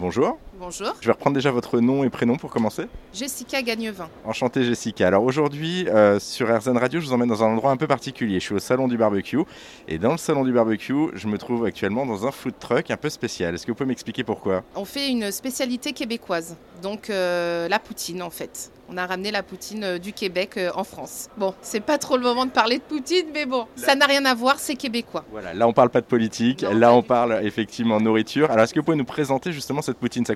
Bonjour. Bonjour. Je vais reprendre déjà votre nom et prénom pour commencer. Jessica Gagnevin. Enchanté Jessica. Alors aujourd'hui euh, sur RZN Radio, je vous emmène dans un endroit un peu particulier. Je suis au salon du barbecue et dans le salon du barbecue, je me trouve actuellement dans un food truck un peu spécial. Est-ce que vous pouvez m'expliquer pourquoi? On fait une spécialité québécoise, donc euh, la poutine en fait. On a ramené la poutine euh, du Québec en France. Bon, c'est pas trop le moment de parler de poutine, mais bon, ça n'a rien à voir, c'est québécois. Voilà, là on parle pas de politique, Non, là on parle effectivement nourriture. Alors est-ce que vous pouvez nous présenter justement cette poutine? Ça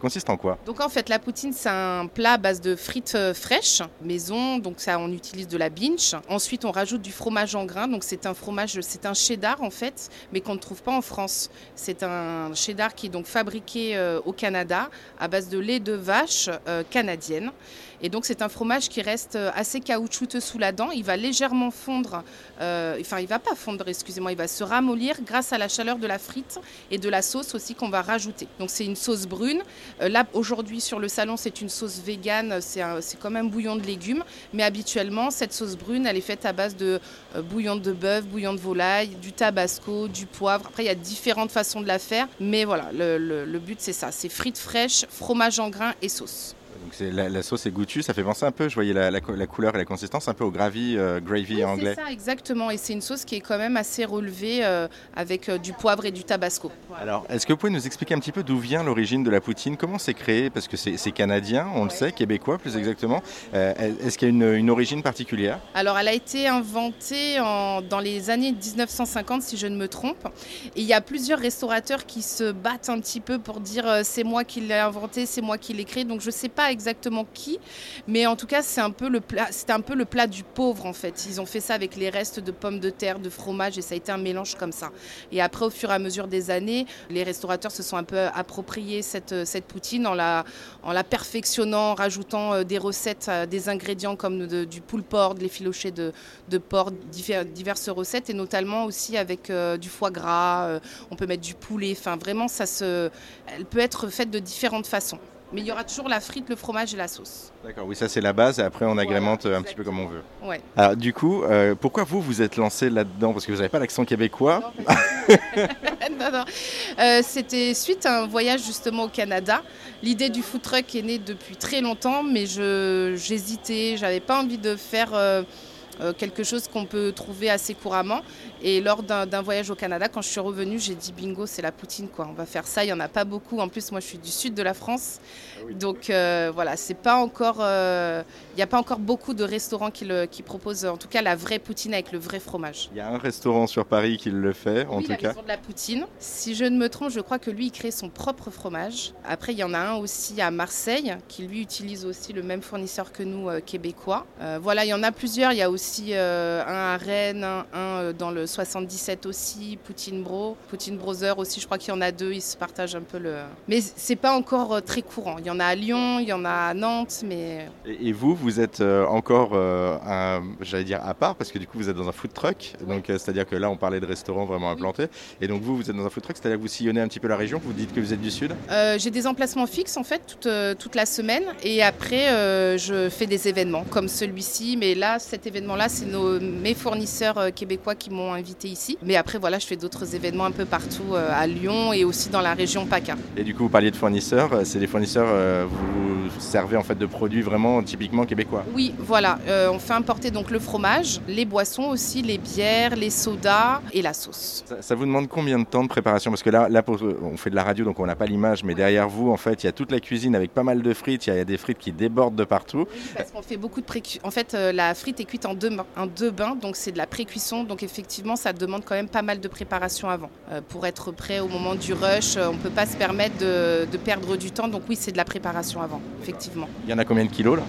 Donc en fait, la poutine, c'est un plat à base de frites euh, fraîches, maison, donc ça on utilise de la binge. Ensuite, on rajoute du fromage en grains, donc c'est un fromage, c'est un cheddar en fait, mais qu'on ne trouve pas en France. C'est un cheddar qui est donc fabriqué euh, au Canada à base de lait de vache euh, canadienne. Et donc c'est un fromage qui reste euh, assez caoutchouteux sous la dent. Il va légèrement fondre, euh, enfin il va pas fondre, excusez-moi, il va se ramollir grâce à la chaleur de la frite et de la sauce aussi qu'on va rajouter. Donc c'est une sauce brune. Euh, là aujourd'hui sur le salon c'est une sauce végane, c'est comme un bouillon de légumes. Mais habituellement cette sauce brune elle est faite à base de bouillon de bœuf, bouillon de volaille, du tabasco, du poivre. Après il y a différentes façons de la faire. Mais voilà, le, le- le but c'est ça, c'est frites fraîches, fromage en grains et sauce. Donc la, la sauce est goûtue, ça fait penser un peu, je voyais la, la co- la couleur et la consistance un peu au gravy, euh, gravy Oui, anglais. C'est ça, exactement. Et c'est une sauce qui est quand même assez relevée euh, avec euh, du poivre et du tabasco. Alors, est-ce que vous pouvez nous expliquer un petit peu d'où vient l'origine de la poutine? Comment c'est créé? Parce que c'est canadien, on le sait, québécois plus exactement. Est-ce qu'il y a une, une origine particulière? Alors, elle a été inventée en- dans les années 1950, si je ne me trompe. Et il y a plusieurs restaurateurs qui se battent un petit peu pour dire c'est moi qui l'ai inventé, c'est moi qui l'ai créé. Donc, je ne sais pas exactement qui, mais en tout cas, c'est un peu le plat. C'était un peu le plat du pauvre en fait. Ils ont fait ça avec les restes de pommes de terre, de fromage, et ça a été un mélange comme ça. Et après, au fur et à mesure des années, les restaurateurs se sont un peu appropriés cette, cette poutine en la, en la perfectionnant, en rajoutant euh, des recettes, euh, des ingrédients comme du poule porc, des filochés de, de porc, diverses recettes, et notamment aussi avec euh, du foie gras. on peut mettre du poulet. Enfin, vraiment, ça se, elle peut être faite de différentes façons. Mais il y aura toujours la frite, le fromage et la sauce. D'accord, oui, ça c'est la base et après on Voilà, agrémente euh, un petit peu comme on veut. Ouais. Alors, du coup, euh, pourquoi vous vous êtes lancé là-dedans? Parce que vous n'avez pas l'accent québécois. non, non. Euh, C'était suite à un voyage justement au Canada. L'idée du food truck est née depuis très longtemps, mais je- j'hésitais, j'avais pas envie de faire euh, quelque chose qu'on peut trouver assez couramment. Et lors d'un voyage au Canada, quand je suis revenue, j'ai dit bingo, c'est la poutine quoi. On va faire ça. Il y en a pas beaucoup. En plus, moi, je suis du sud de la France, donc euh, voilà, c'est pas encore. euh, Il n'y a pas encore beaucoup de restaurants qui, le, qui proposent, en tout cas, la vraie poutine avec le vrai fromage. Il y a un restaurant sur Paris qui le fait, en Oui, tout la cas. maison de la poutine. Si je ne me trompe, je crois que lui, il crée son propre fromage. Après, il y en a un aussi à Marseille, qui lui utilise aussi le même fournisseur que nous, euh, québécois. Euh, voilà, il y en a plusieurs. Il y a aussi euh, un à Rennes, un, un, euh, dans le 77 aussi, Poutine Bro. Poutine Brother aussi, je crois qu'il y en a deux. Ils se partagent un peu le... Mais c'est pas encore euh, très courant. Il y en a à Lyon, il y en a à Nantes, mais... Et, et vous, vous êtes encore, euh, j'allais dire à part, parce que du coup vous êtes dans un food truck. Donc c'est-à-dire que là on parlait de restaurants vraiment implantés. Et donc vous, vous êtes dans un food truck, c'est-à-dire que vous sillonnez un petit peu la région. Vous dites que vous êtes du sud. Euh, j'ai des emplacements fixes en fait toute, toute la semaine et après je fais des événements comme celui-ci mais là cet événement là c'est mes fournisseurs euh, québécois qui m'ont invité ici mais après voilà je fais d'autres événements un peu partout euh, à Lyon et aussi dans la région PACA. Et du coup vous parliez de fournisseurs. Euh, C'est des fournisseurs, euh, vous servez en fait de produits vraiment typiquement québécois. Oui voilà euh, on fait importer donc le fromage, les boissons aussi, les bières, les sodas et la sauce. Ça, ça vous demande combien de temps de préparation? Parce que là, là pour- on fait de la radio, donc on n'a pas l'image, mais derrière vous, en fait, il y a toute la cuisine avec pas mal de frites. Il y a des frites qui débordent de partout. Oui, parce qu'on fait beaucoup de pré En fait, euh, la frite est cuite en deux, bains- en deux bains, donc c'est de la pré-cuisson. Donc effectivement, ça demande quand même pas mal de préparation avant. Euh, pour être prêt au moment du rush, euh, on ne peut pas se permettre de, de perdre du temps. Donc oui, c'est de la préparation avant, effectivement. Il y en a combien de kilos là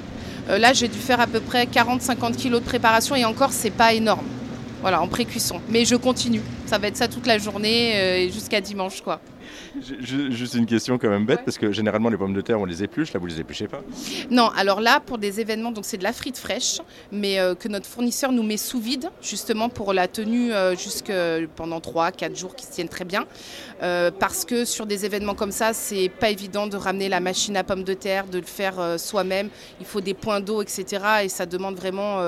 Euh, là, j'ai dû faire à peu près 40-50 kilos de préparation et encore, c'est pas énorme. Voilà, en pré-cuisson. Mais je continue. Ça va être ça toute la journée euh, et jusqu'à dimanche, quoi. Ju- ju- Juste une question quand même bête, Ouais. parce que généralement les pommes de terre on les épluche, là vous les épluchez pas? Non, alors là, pour des événements, donc c'est de la frite fraîche, mais euh, que notre fournisseur nous met sous vide, justement pour la tenue euh, jusque pendant 3-4 jours qui se tiennent très bien. Euh, parce que sur des événements comme ça, c'est pas évident de ramener la machine à pommes de terre, de le faire soi-même. Il faut des points d'eau, etc. Et ça demande vraiment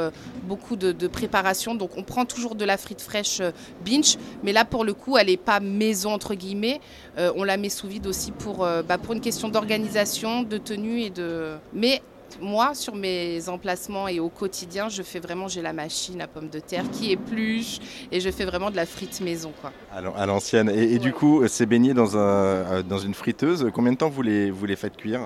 beaucoup de, de préparation. Donc on prend toujours de la frite fraîche binge, mais là pour le coup, elle n'est pas maison entre guillemets. Euh, on la met sous vide aussi pour, euh, bah, pour une question d'organisation, de tenue et de. Mais moi, sur mes emplacements et au quotidien, je fais vraiment, j'ai la machine à pommes de terre qui épluche et je fais vraiment de la frite maison. Quoi. À l'ancienne. Et, et, du coup, c'est baigné dans, un, dans une friteuse. Combien de temps vous les, vous les faites cuire?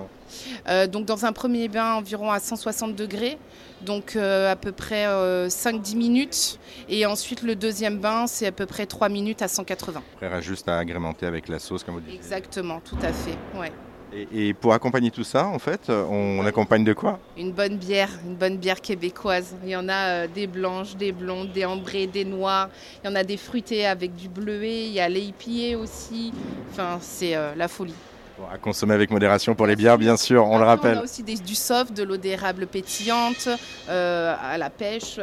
Euh, Donc, dans un premier bain, environ à 160 degrés, donc euh, à peu près euh, 5-10 minutes. Et ensuite, le deuxième bain, c'est à peu près 3 minutes à 180. Après, juste à agrémenter avec la sauce, comme vous dites. Exactement, tout à fait. Ouais. Et, et, pour accompagner tout ça, en fait, on, on accompagne de quoi? Une bonne bière, une bonne bière québécoise. Il y en a euh, des blanches, des blondes, des ambrées, des noires. Il y en a des fruitées avec du bleuet. Il y a l'épillé aussi. Enfin, c'est euh, la folie. Bon, à consommer avec modération pour les bières, bien sûr, on Après, le rappelle. On a aussi des, du soft, de l'eau d'érable pétillante, euh, à la pêche.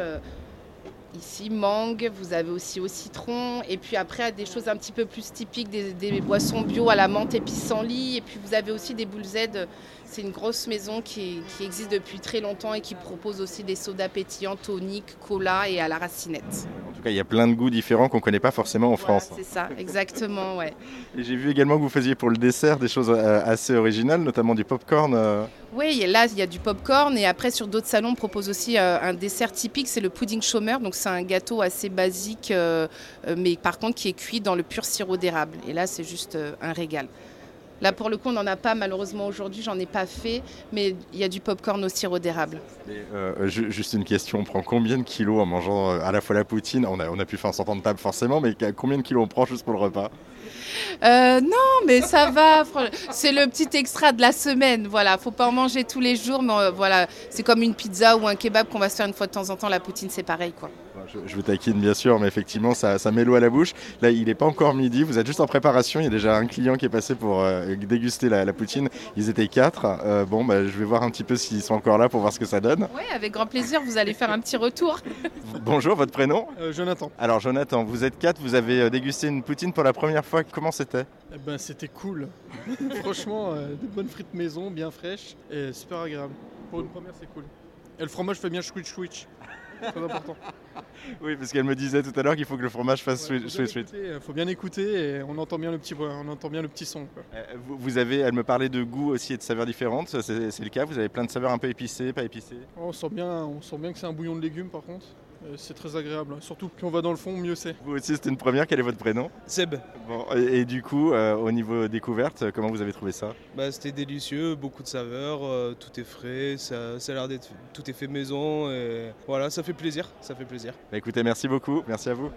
Ici, mangue, vous avez aussi au citron, et puis après des choses un petit peu plus typiques, des, boissons bio à la menthe et pissenlit, et puis vous avez aussi des boules Z. C'est une grosse maison qui, qui, existe depuis très longtemps et qui propose aussi des sodas pétillants, toniques, cola et à la racinette. En tout cas, il y a plein de goûts différents qu'on ne connaît pas forcément en voilà, France. C'est ça, exactement, ouais. Et j'ai vu également que vous faisiez pour le dessert des choses euh, assez originales, notamment du popcorn. Euh... Oui, là, il y a du popcorn et après, sur d'autres salons, on propose aussi euh, un dessert typique, c'est le pudding chômeur. Donc, c'est un gâteau assez basique, mais par contre, qui est cuit dans le pur sirop d'érable. Et là, c'est juste un régal. Là, pour le coup, on n'en a pas malheureusement aujourd'hui, j'en ai pas fait, mais il y a du popcorn au sirop d'érable. Euh, juste une question, on prend combien de kilos en mangeant à la fois la poutine on a, on a pu faire un certain de table forcément, mais combien de kilos on prend juste pour le repas? Euh, non, mais ça va. C'est le petit extra de la semaine. Voilà, faut pas en manger tous les jours, mais euh, voilà, c'est comme une pizza ou un kebab qu'on va se faire une fois de temps en temps. La poutine, c'est pareil, quoi. Je, je, vous taquine bien sûr, mais effectivement, ça, ça met l'eau à la bouche. Là, il n'est pas encore midi. Vous êtes juste en préparation. Il y a déjà un client qui est passé pour euh, déguster la, la, poutine. Ils étaient quatre. Euh, bon, bah, je vais voir un petit peu s'ils sont encore là pour voir ce que ça donne. Oui, avec grand plaisir. Vous allez faire un petit retour. Bonjour, votre prénom? Euh, Jonathan. Alors, Jonathan, vous êtes quatre. Vous avez dégusté une poutine pour la première fois. Comment c'était? Eh ben, C'était cool. Franchement, des bonnes frites maison, bien fraîches et super agréable. Pour une première, c'est cool. Et le fromage fait bien switch switch. Très important. Oui, parce qu'elle me disait tout à l'heure qu'il faut que le fromage fasse ouais, switch switch. Il faut bien écouter et on entend bien le petit, on entend bien le petit son. Quoi. Euh, vous avez, elle me parlait de goût aussi et de saveurs différentes. C'est le cas. Vous avez plein de saveurs un peu épicées, pas épicées? Oh, on sent bien, on sent bien que c'est un bouillon de légumes par contre. C'est très agréable. Surtout plus on va dans le fond, mieux c'est. Vous aussi, c'était une première. Quel est votre prénom? Seb. Bon, et, et, du coup, euh, au niveau découverte, comment vous avez trouvé ça? Bah, C'était délicieux, beaucoup de saveurs, euh, tout est frais, ça, ça a l'air d'être tout est fait maison. Et voilà, ça fait plaisir, ça fait plaisir. Bah, écoutez, merci beaucoup, merci à vous.